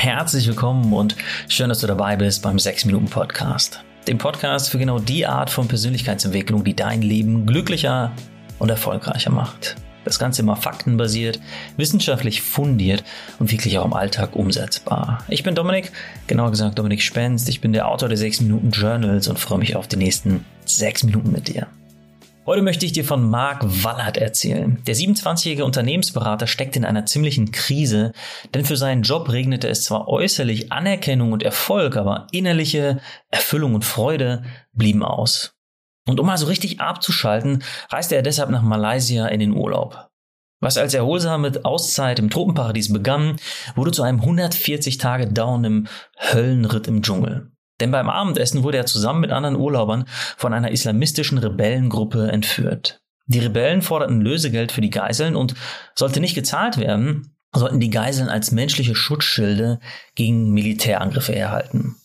Herzlich willkommen und schön, dass du dabei bist beim 6 Minuten Podcast. Dem Podcast für genau die Art von Persönlichkeitsentwicklung, die dein Leben glücklicher und erfolgreicher macht. Das Ganze immer faktenbasiert, wissenschaftlich fundiert und wirklich auch im Alltag umsetzbar. Ich bin Dominik, genauer gesagt Dominik Spenst. Ich bin der Autor der 6 Minuten Journals und freue mich auf die nächsten 6 Minuten mit dir. Heute möchte ich dir von Mark Wallert erzählen. Der 27-jährige Unternehmensberater steckt in einer ziemlichen Krise, denn für seinen Job regnete es zwar äußerlich Anerkennung und Erfolg, aber innerliche Erfüllung und Freude blieben aus. Und um mal so richtig abzuschalten, reiste er deshalb nach Malaysia in den Urlaub. Was als erholsame Auszeit im Tropenparadies begann, wurde zu einem 140 Tage dauernden Höllenritt im Dschungel. Denn beim Abendessen wurde er zusammen mit anderen Urlaubern von einer islamistischen Rebellengruppe entführt. Die Rebellen forderten Lösegeld für die Geiseln und sollte nicht gezahlt werden, sollten die Geiseln als menschliche Schutzschilde gegen Militärangriffe erhalten.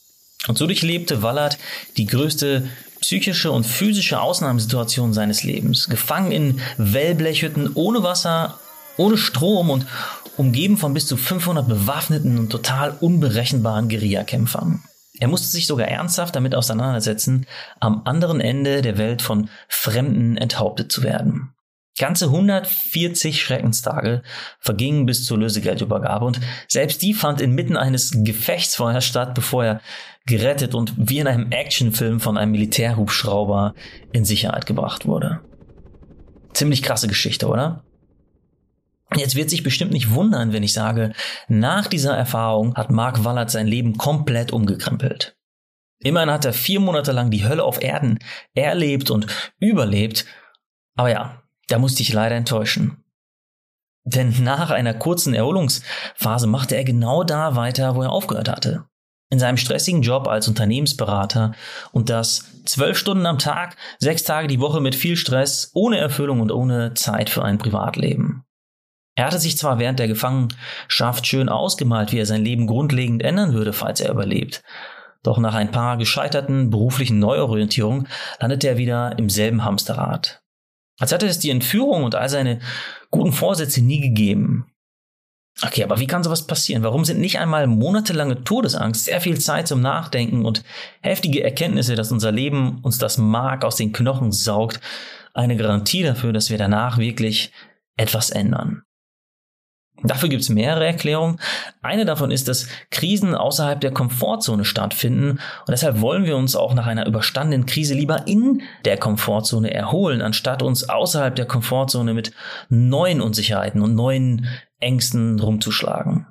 Und so durchlebte Wallert die größte psychische und physische Ausnahmesituation seines Lebens. Gefangen in Wellblechhütten ohne Wasser, ohne Strom und umgeben von bis zu 500 bewaffneten und total unberechenbaren Guerillakämpfern. Er musste sich sogar ernsthaft damit auseinandersetzen, am anderen Ende der Welt von Fremden enthauptet zu werden. Ganze 140 Schreckenstage vergingen bis zur Lösegeldübergabe und selbst die fand inmitten eines Gefechtsfeuers statt, bevor er gerettet und wie in einem Actionfilm von einem Militärhubschrauber in Sicherheit gebracht wurde. Ziemlich krasse Geschichte, oder? Jetzt wird sich bestimmt nicht wundern, wenn ich sage, nach dieser Erfahrung hat Mark Wallert sein Leben komplett umgekrempelt. Immerhin hat er vier Monate lang die Hölle auf Erden erlebt und überlebt. Aber ja, da musste ich leider enttäuschen. Denn nach einer kurzen Erholungsphase machte er genau da weiter, wo er aufgehört hatte. In seinem stressigen Job als Unternehmensberater und das zwölf Stunden am Tag, sechs Tage die Woche mit viel Stress, ohne Erfüllung und ohne Zeit für ein Privatleben. Er hatte sich zwar während der Gefangenschaft schön ausgemalt, wie er sein Leben grundlegend ändern würde, falls er überlebt. Doch nach ein paar gescheiterten beruflichen Neuorientierungen landete er wieder im selben Hamsterrad. Als hätte es die Entführung und all seine guten Vorsätze nie gegeben. Okay, aber wie kann sowas passieren? Warum sind nicht einmal monatelange Todesangst, sehr viel Zeit zum Nachdenken und heftige Erkenntnisse, dass unser Leben uns das Mark aus den Knochen saugt, eine Garantie dafür, dass wir danach wirklich etwas ändern? Dafür gibt es mehrere Erklärungen. Eine davon ist, dass Krisen außerhalb der Komfortzone stattfinden und deshalb wollen wir uns auch nach einer überstandenen Krise lieber in der Komfortzone erholen, anstatt uns außerhalb der Komfortzone mit neuen Unsicherheiten und neuen Ängsten rumzuschlagen.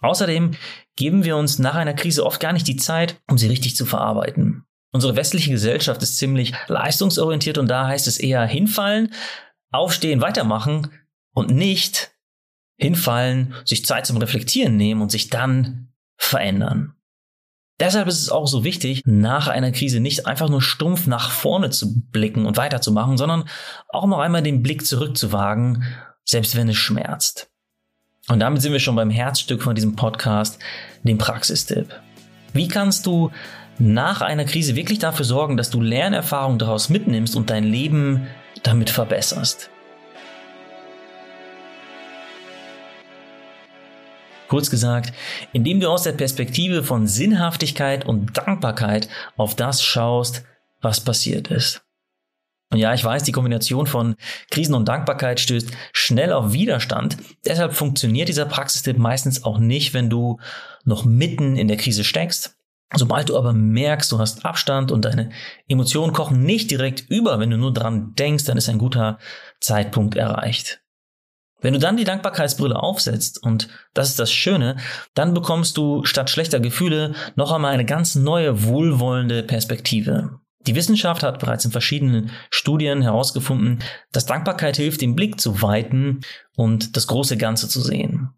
Außerdem geben wir uns nach einer Krise oft gar nicht die Zeit, um sie richtig zu verarbeiten. Unsere westliche Gesellschaft ist ziemlich leistungsorientiert und da heißt es eher hinfallen, aufstehen, weitermachen und nicht hinfallen, sich Zeit zum Reflektieren nehmen und sich dann verändern. Deshalb ist es auch so wichtig, nach einer Krise nicht einfach nur stumpf nach vorne zu blicken und weiterzumachen, sondern auch noch einmal den Blick zurückzuwagen, selbst wenn es schmerzt. Und damit sind wir schon beim Herzstück von diesem Podcast, dem Praxistipp. Wie kannst du nach einer Krise wirklich dafür sorgen, dass du Lernerfahrung daraus mitnimmst und dein Leben damit verbesserst? Kurz gesagt, indem du aus der Perspektive von Sinnhaftigkeit und Dankbarkeit auf das schaust, was passiert ist. Und ja, ich weiß, die Kombination von Krisen und Dankbarkeit stößt schnell auf Widerstand. Deshalb funktioniert dieser Praxistipp meistens auch nicht, wenn du noch mitten in der Krise steckst. Sobald du aber merkst, du hast Abstand und deine Emotionen kochen nicht direkt über, wenn du nur dran denkst, dann ist ein guter Zeitpunkt erreicht. Wenn du dann die Dankbarkeitsbrille aufsetzt, und das ist das Schöne, dann bekommst du statt schlechter Gefühle noch einmal eine ganz neue, wohlwollende Perspektive. Die Wissenschaft hat bereits in verschiedenen Studien herausgefunden, dass Dankbarkeit hilft, den Blick zu weiten und das große Ganze zu sehen.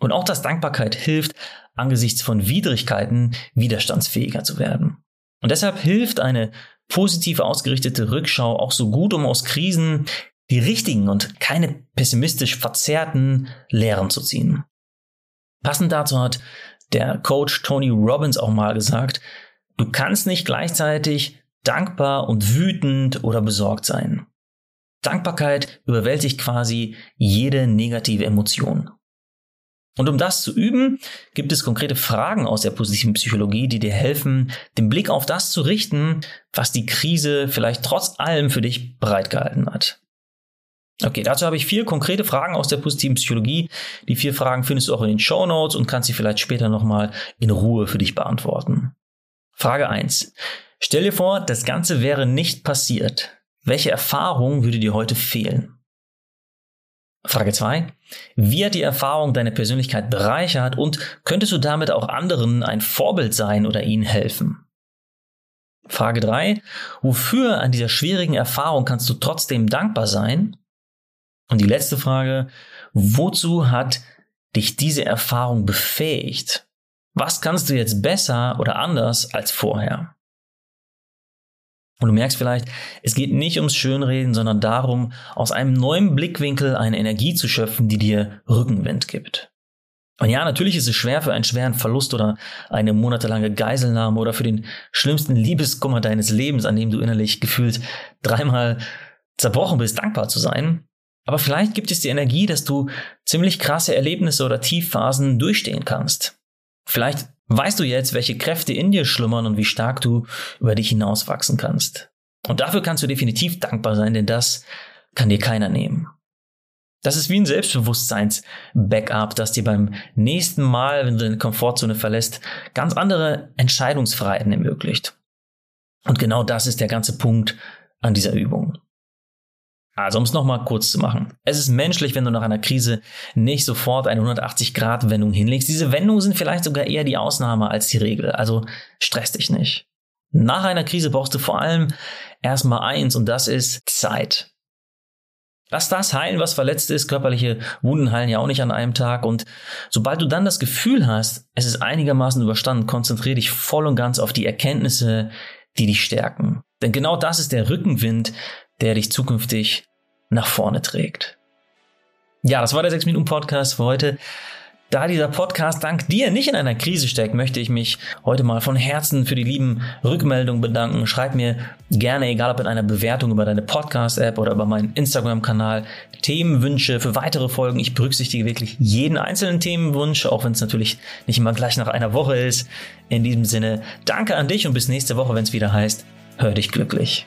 Und auch, dass Dankbarkeit hilft, angesichts von Widrigkeiten widerstandsfähiger zu werden. Und deshalb hilft eine positiv ausgerichtete Rückschau auch so gut, um aus Krisen die richtigen und keine pessimistisch verzerrten Lehren zu ziehen. Passend dazu hat der Coach Tony Robbins auch mal gesagt, du kannst nicht gleichzeitig dankbar und wütend oder besorgt sein. Dankbarkeit überwältigt quasi jede negative Emotion. Und um das zu üben, gibt es konkrete Fragen aus der positiven Psychologie, die dir helfen, den Blick auf das zu richten, was die Krise vielleicht trotz allem für dich bereitgehalten hat. Okay, dazu habe ich vier konkrete Fragen aus der positiven Psychologie. Die vier Fragen findest du auch in den Show Notes und kannst sie vielleicht später nochmal in Ruhe für dich beantworten. Frage eins: Stell dir vor, das Ganze wäre nicht passiert. Welche Erfahrung würde dir heute fehlen? Frage 2. Wie hat die Erfahrung deine Persönlichkeit bereichert und könntest du damit auch anderen ein Vorbild sein oder ihnen helfen? Frage 3. Wofür an dieser schwierigen Erfahrung kannst du trotzdem dankbar sein? Und die letzte Frage. Wozu hat dich diese Erfahrung befähigt? Was kannst du jetzt besser oder anders als vorher? Und du merkst vielleicht, es geht nicht ums Schönreden, sondern darum, aus einem neuen Blickwinkel eine Energie zu schöpfen, die dir Rückenwind gibt. Und ja, natürlich ist es schwer für einen schweren Verlust oder eine monatelange Geiselnahme oder für den schlimmsten Liebeskummer deines Lebens, an dem du innerlich gefühlt dreimal zerbrochen bist, dankbar zu sein. Aber vielleicht gibt es die Energie, dass du ziemlich krasse Erlebnisse oder Tiefphasen durchstehen kannst. Vielleicht weißt du jetzt, welche Kräfte in dir schlummern und wie stark du über dich hinauswachsen kannst. Und dafür kannst du definitiv dankbar sein, denn das kann dir keiner nehmen. Das ist wie ein Selbstbewusstseins-Backup, das dir beim nächsten Mal, wenn du deine Komfortzone verlässt, ganz andere Entscheidungsfreiheiten ermöglicht. Und genau das ist der ganze Punkt an dieser Übung. Also, um es nochmal kurz zu machen. Es ist menschlich, wenn du nach einer Krise nicht sofort eine 180-Grad-Wendung hinlegst. Diese Wendungen sind vielleicht sogar eher die Ausnahme als die Regel. Also, stress dich nicht. Nach einer Krise brauchst du vor allem erstmal eins und das ist Zeit. Lass das heilen, was verletzt ist. Körperliche Wunden heilen ja auch nicht an einem Tag. Und sobald du dann das Gefühl hast, es ist einigermaßen überstanden, konzentriere dich voll und ganz auf die Erkenntnisse, die dich stärken. Denn genau das ist der Rückenwind, der dich zukünftig nach vorne trägt. Ja, das war der 6 Minuten Podcast für heute. Da dieser Podcast dank dir nicht in einer Krise steckt, möchte ich mich heute mal von Herzen für die lieben Rückmeldungen bedanken. Schreib mir gerne, egal ob in einer Bewertung über deine Podcast-App oder über meinen Instagram-Kanal, Themenwünsche für weitere Folgen. Ich berücksichtige wirklich jeden einzelnen Themenwunsch, auch wenn es natürlich nicht immer gleich nach einer Woche ist. In diesem Sinne, danke an dich und bis nächste Woche, wenn es wieder heißt, hör dich glücklich.